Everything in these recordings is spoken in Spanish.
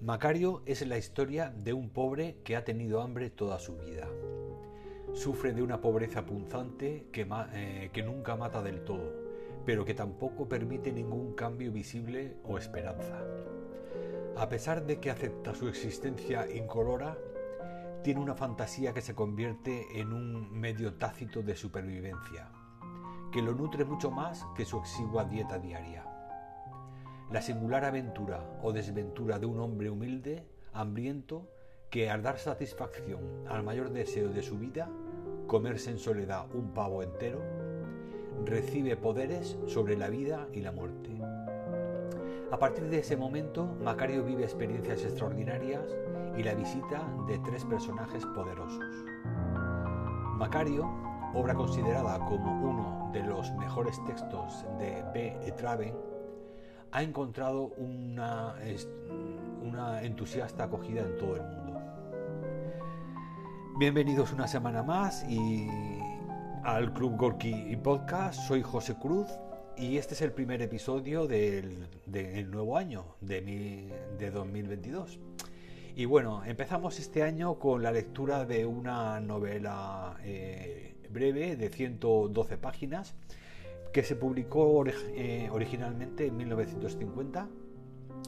Macario es la historia de un pobre que ha tenido hambre toda su vida. Sufre de una pobreza punzante que, eh, que, nunca mata del todo, pero que tampoco permite ningún cambio visible o esperanza. A pesar de que acepta su existencia incolora, tiene una fantasía que se convierte en un medio tácito de supervivencia, que lo nutre mucho más que su exigua dieta diaria la singular aventura o desventura de un hombre humilde, hambriento, que al dar satisfacción al mayor deseo de su vida, comerse en soledad un pavo entero, recibe poderes sobre la vida y la muerte. A partir de ese momento, Macario vive experiencias extraordinarias y la visita de tres personajes poderosos. Macario, obra considerada como uno de los mejores textos de B. ha encontrado una, una entusiasta acogida en todo el mundo. Bienvenidos una semana más y al Club Gorky Podcast. Soy José Cruz y este es el primer episodio del, nuevo año de, mi, de 2022. Y bueno, empezamos este año con la lectura de una novela eh, breve de 112 páginas que se publicó eh, originalmente en 1950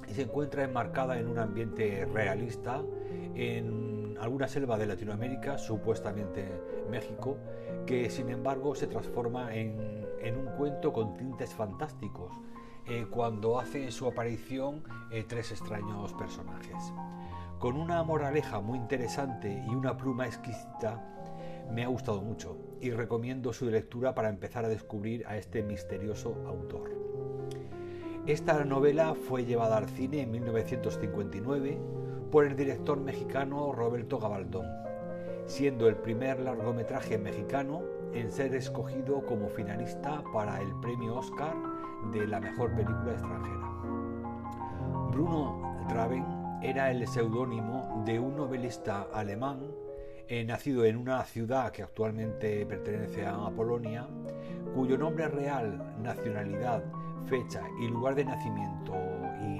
y se encuentra enmarcada en un ambiente realista en alguna selva de Latinoamérica, supuestamente México, que sin embargo se transforma en, un cuento con tintes fantásticos eh, cuando hace su aparición eh, tres extraños personajes. Con una moraleja muy interesante y una pluma exquisita, me ha gustado mucho y recomiendo su lectura para empezar a descubrir a este misterioso autor. Esta novela fue llevada al cine en 1959 por el director mexicano Roberto Gabaldón, siendo el primer largometraje mexicano en ser escogido como finalista para el premio Oscar de la mejor película extranjera. Bruno Traven era el seudónimo de un novelista alemán nacido en una ciudad que actualmente pertenece a Polonia, cuyo nombre real, nacionalidad, fecha y lugar de nacimiento y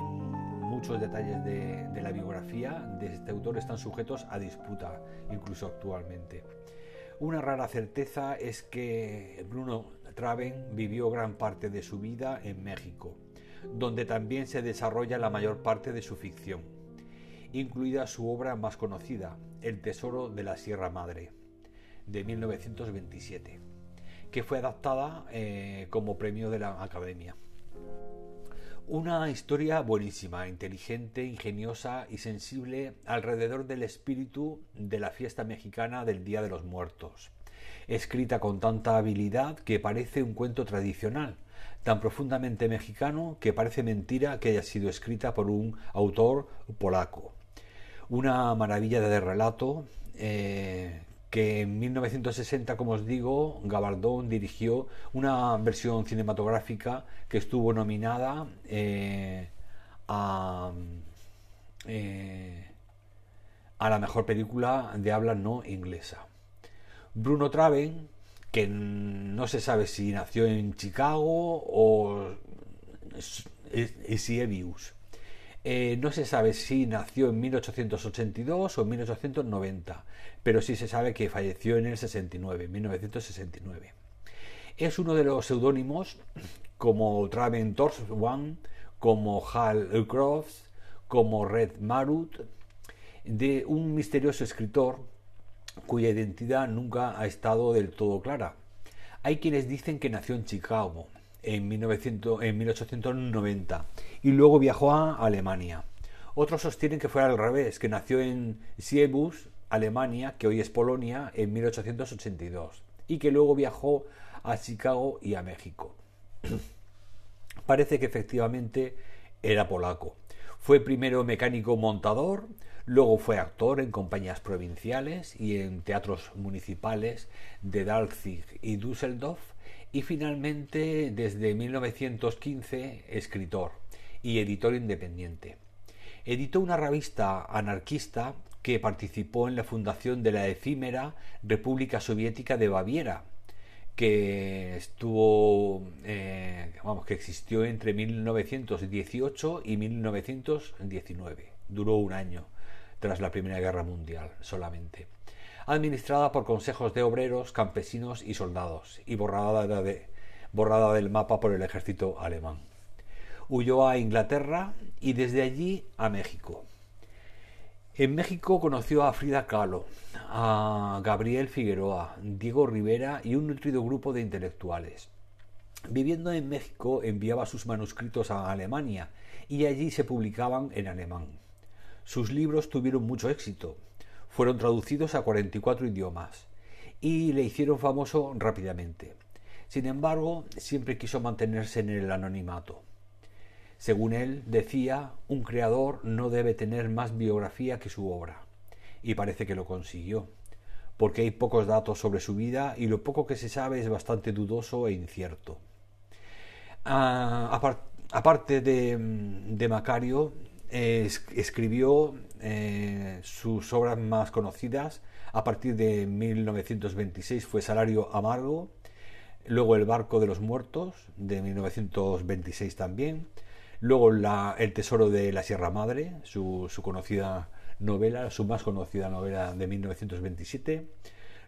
muchos detalles de, la biografía de este autor están sujetos a disputa, incluso actualmente. Una rara certeza es que Bruno Traven vivió gran parte de su vida en México, donde también se desarrolla la mayor parte de su ficción, incluida su obra más conocida, el Tesoro de la Sierra Madre, de 1927, que fue adaptada eh, como premio de la Academia. Una historia buenísima, inteligente, ingeniosa y sensible alrededor del espíritu de la fiesta mexicana del Día de los Muertos, escrita con tanta habilidad que parece un cuento tradicional, tan profundamente mexicano que parece mentira que haya sido escrita por un autor polaco una maravilla de relato eh, que en 1960, como os digo, Gabardón dirigió una versión cinematográfica que estuvo nominada eh, a, eh, a la mejor película de habla no inglesa. Bruno Traven, que no se sabe si nació en Chicago o si Evius eh, no se sabe si nació en 1882 o en 1890, pero sí se sabe que falleció en el 69, 1969. Es uno de los seudónimos como Traven Torswan, como Hal Crofts, como Red Marut, de un misterioso escritor cuya identidad nunca ha estado del todo clara. Hay quienes dicen que nació en Chicago, en, 1900, en 1890 y luego viajó a Alemania. Otros sostienen que fue al revés, que nació en Siebus, Alemania, que hoy es Polonia, en 1882 y que luego viajó a Chicago y a México. Parece que efectivamente era polaco. Fue primero mecánico montador, luego fue actor en compañías provinciales y en teatros municipales de Danzig y Düsseldorf y finalmente desde 1915 escritor y editor independiente. Editó una revista anarquista que participó en la fundación de la efímera República Soviética de Baviera, que estuvo, eh, vamos, que existió entre 1918 y 1919. Duró un año tras la Primera Guerra Mundial solamente. Administrada por consejos de obreros, campesinos y soldados y borrada, de, borrada del mapa por el ejército alemán. Huyó a Inglaterra y desde allí a México. En México conoció a Frida Kahlo, a Gabriel Figueroa, Diego Rivera y un nutrido grupo de intelectuales. Viviendo en México enviaba sus manuscritos a Alemania y allí se publicaban en alemán. Sus libros tuvieron mucho éxito, fueron traducidos a 44 idiomas y le hicieron famoso rápidamente. Sin embargo, siempre quiso mantenerse en el anonimato. Según él decía, un creador no debe tener más biografía que su obra. Y parece que lo consiguió, porque hay pocos datos sobre su vida y lo poco que se sabe es bastante dudoso e incierto. Ah, aparte de, Macario, escribió eh, sus obras más conocidas a partir de 1926 fue Salario Amargo, luego El Barco de los Muertos de 1926 también, Luego El Tesoro de la Sierra Madre, su, conocida novela, su más conocida novela de 1927.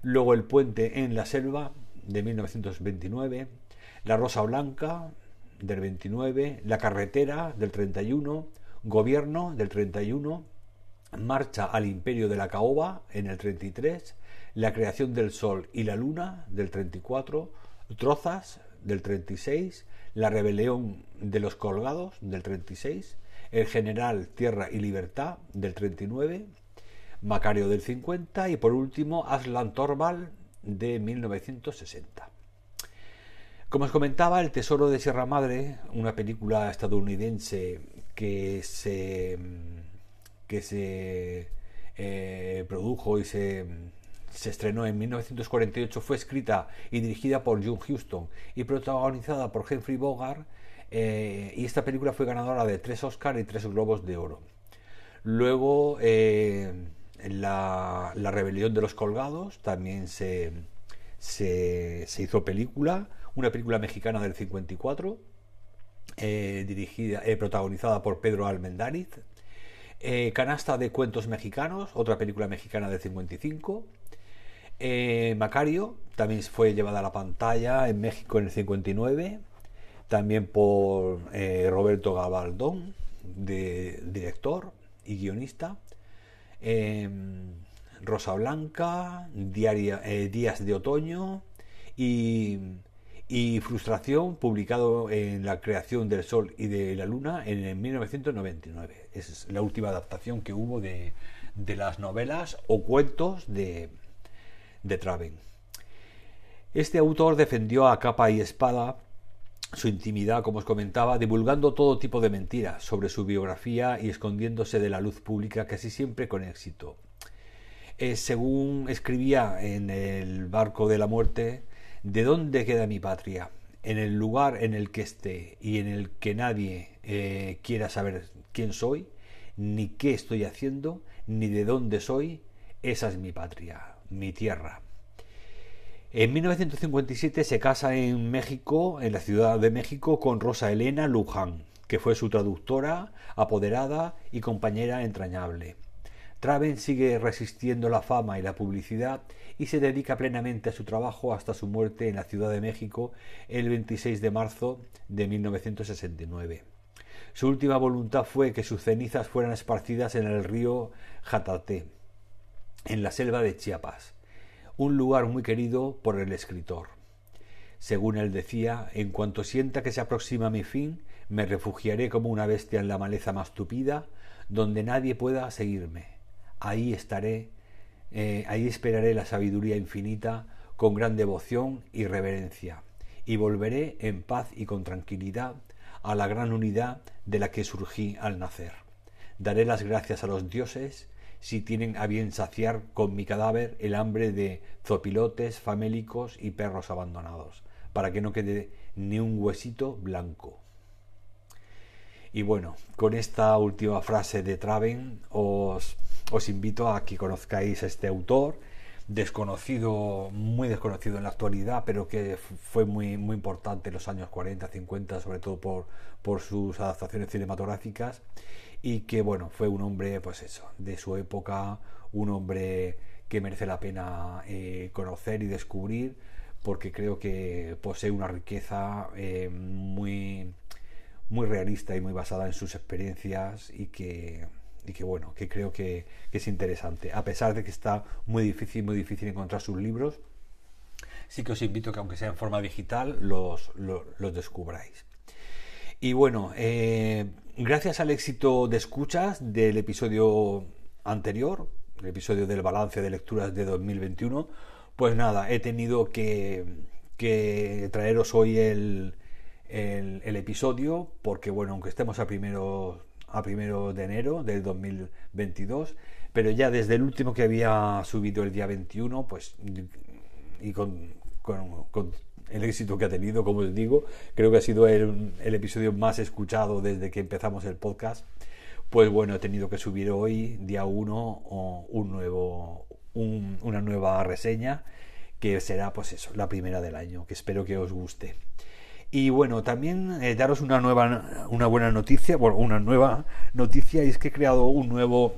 Luego El Puente en la Selva de 1929. La Rosa Blanca del 29. La Carretera del 31. Gobierno del 31. Marcha al Imperio de la Caoba en el 33. La creación del Sol y la Luna del 34. Trozas del 36 la rebelión de los colgados del 36, El general Tierra y Libertad del 39, Macario del 50 y por último Aslan Torval de 1960. Como os comentaba, El Tesoro de Sierra Madre, una película estadounidense que se, que se eh, produjo y se se estrenó en 1948, fue escrita y dirigida por John Huston y protagonizada por Humphrey Bogart. Eh, y esta película fue ganadora de tres Oscars y tres Globos de Oro. Luego, eh, la, Rebelión de los Colgados también se, hizo película, una película mexicana del 54, eh, dirigida, protagonizada por Pedro Almendáriz. Canasta de Cuentos Mexicanos, otra película mexicana del 55. Eh, Macario también fue llevada a la pantalla en México en el 59, también por eh, Roberto Gabaldón, de, director y guionista. Em, Rosa Blanca, eh, Días de Otoño y, Frustración, publicado en La creación del Sol y de la Luna en 1999. Es la última adaptación que hubo de las novelas o cuentos de, de Traven. Este autor defendió a capa y espada su intimidad, como os comentaba, divulgando todo tipo de mentiras sobre su biografía y escondiéndose de la luz pública casi siempre con éxito. Eh, según escribía en el barco de la muerte, ¿de dónde queda mi patria? En el lugar en el que esté y en el que nadie eh, quiera saber quién soy, ni qué estoy haciendo, ni de dónde soy, esa es mi patria mi tierra. En 1957 se casa en México, en la Ciudad de México, con Rosa Elena Luján, que fue su traductora, apoderada y compañera entrañable. Traven sigue resistiendo la fama y la publicidad y se dedica plenamente a su trabajo hasta su muerte en la Ciudad de México el 26 de marzo de 1969. Su última voluntad fue que sus cenizas fueran esparcidas en el río Jatate en la selva de Chiapas, un lugar muy querido por el escritor. Según él decía, en cuanto sienta que se aproxima mi fin, me refugiaré como una bestia en la maleza más tupida, donde nadie pueda seguirme. Ahí estaré, eh, ahí esperaré la sabiduría infinita con gran devoción y reverencia, y volveré en paz y con tranquilidad a la gran unidad de la que surgí al nacer. Daré las gracias a los dioses si tienen a bien saciar con mi cadáver el hambre de zopilotes, famélicos y perros abandonados, para que no quede ni un huesito blanco. Y bueno, con esta última frase de Traven os, os invito a que conozcáis a este autor desconocido, muy desconocido en la actualidad, pero que fue muy, muy importante en los años 40, 50, sobre todo por, por sus adaptaciones cinematográficas, y que bueno, fue un hombre, pues eso, de su época, un hombre que merece la pena eh, conocer y descubrir, porque creo que posee una riqueza eh, muy, muy realista y muy basada en sus experiencias y que y que bueno, que creo que, es interesante. A pesar de que está muy difícil, muy difícil encontrar sus libros, sí que os invito que aunque sea en forma digital, los, los, descubráis. Y bueno, eh, gracias al éxito de escuchas del episodio anterior, el episodio del balance de lecturas de 2021, pues nada, he tenido que, traeros hoy el, episodio, porque bueno, aunque estemos a primeros a primero de enero del 2022, pero ya desde el último que había subido el día 21, pues y con, el éxito que ha tenido, como os digo, creo que ha sido el, episodio más escuchado desde que empezamos el podcast. Pues bueno, he tenido que subir hoy, día 1, un nuevo, una nueva reseña que será pues eso, la primera del año, que espero que os guste. Y bueno, también eh, daros una nueva, una buena noticia, bueno, una nueva noticia, es que he creado un nuevo,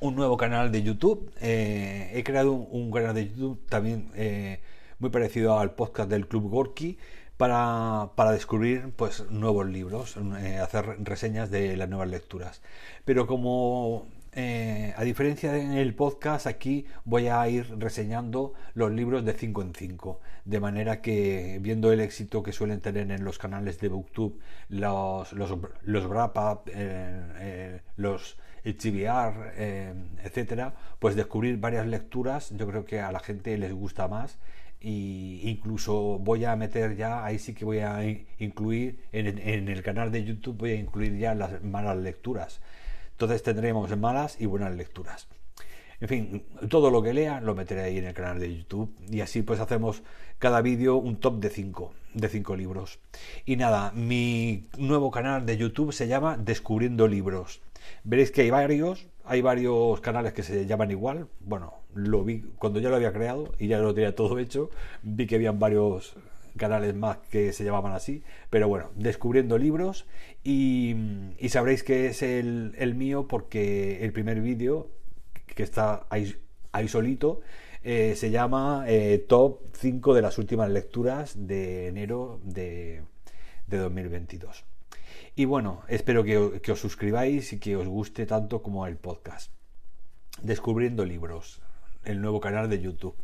un nuevo canal de YouTube. Eh, he creado un, canal de YouTube también eh, muy parecido al podcast del Club Gorky para, para descubrir pues nuevos libros, hacer reseñas de las nuevas lecturas. Pero como eh, a diferencia del podcast, aquí voy a ir reseñando los libros de 5 en 5. De manera que, viendo el éxito que suelen tener en los canales de Booktube, los, los, los wrap up, eh, eh, los HBR, etcétera, pues descubrir varias lecturas, yo creo que a la gente les gusta más. Y incluso voy a meter ya, ahí sí que voy a incluir en, el canal de YouTube, voy a incluir ya las malas lecturas entonces tendremos malas y buenas lecturas. En fin, todo lo que lea lo meteré ahí en el canal de YouTube y así pues hacemos cada vídeo un top de 5 de cinco libros. Y nada, mi nuevo canal de YouTube se llama Descubriendo Libros. Veréis que hay varios, hay varios canales que se llaman igual. Bueno, lo vi cuando ya lo había creado y ya lo tenía todo hecho, vi que habían varios canales más que se llamaban así, pero bueno, descubriendo libros y, sabréis que es el, mío porque el primer vídeo que está ahí, solito eh, se llama eh, Top 5 de las últimas lecturas de enero de, de 2022. Y bueno, espero que, os suscribáis y que os guste tanto como el podcast. Descubriendo libros, el nuevo canal de YouTube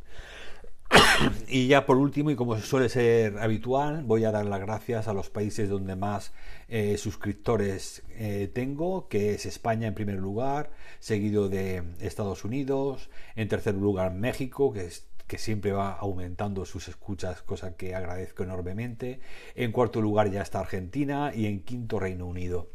y ya por último, y como suele ser habitual, voy a dar las gracias a los países donde más eh, suscriptores eh, tengo, que es España en primer lugar, seguido de Estados Unidos, en tercer lugar México, que que siempre va aumentando sus escuchas, cosa que agradezco enormemente. En cuarto lugar ya está Argentina y en quinto Reino Unido.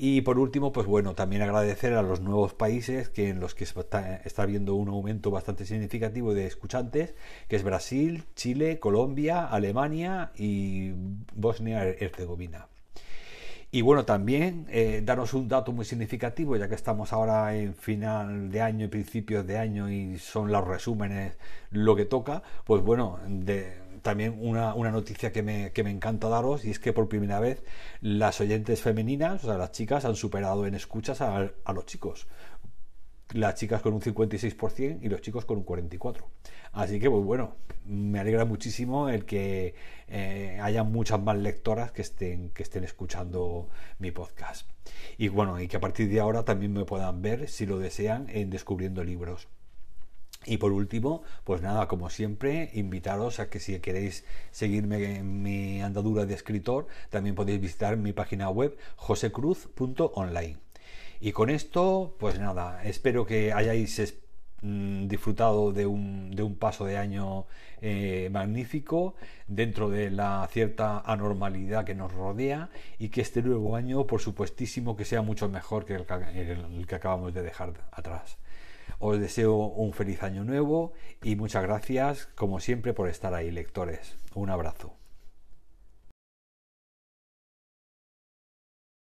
Y por último, pues bueno, también agradecer a los nuevos países que en los que está, está habiendo un aumento bastante significativo de escuchantes, que es Brasil, Chile, Colombia, Alemania y Bosnia-Herzegovina. Y bueno, también eh, daros un dato muy significativo, ya que estamos ahora en final de año y principios de año y son los resúmenes lo que toca, pues bueno, de, también una, noticia que me, encanta daros y es que por primera vez las oyentes femeninas, o sea, las chicas, han superado en escuchas a, los chicos. Las chicas con un 56% y los chicos con un 44%. Así que, pues bueno, me alegra muchísimo el que eh, haya muchas más lectoras que estén, que estén escuchando mi podcast. Y bueno, y que a partir de ahora también me puedan ver, si lo desean, en Descubriendo Libros. Y por último, pues nada, como siempre, invitaros a que si queréis seguirme en mi andadura de escritor, también podéis visitar mi página web josecruz.online. Y con esto, pues nada, espero que hayáis mm, disfrutado de un, paso de año eh, magnífico dentro de la cierta anormalidad que nos rodea y que este nuevo año, por supuestísimo, que sea mucho mejor que el que acabamos de dejar atrás. Os deseo un feliz año nuevo y muchas gracias, como siempre, por estar ahí, lectores. Un abrazo.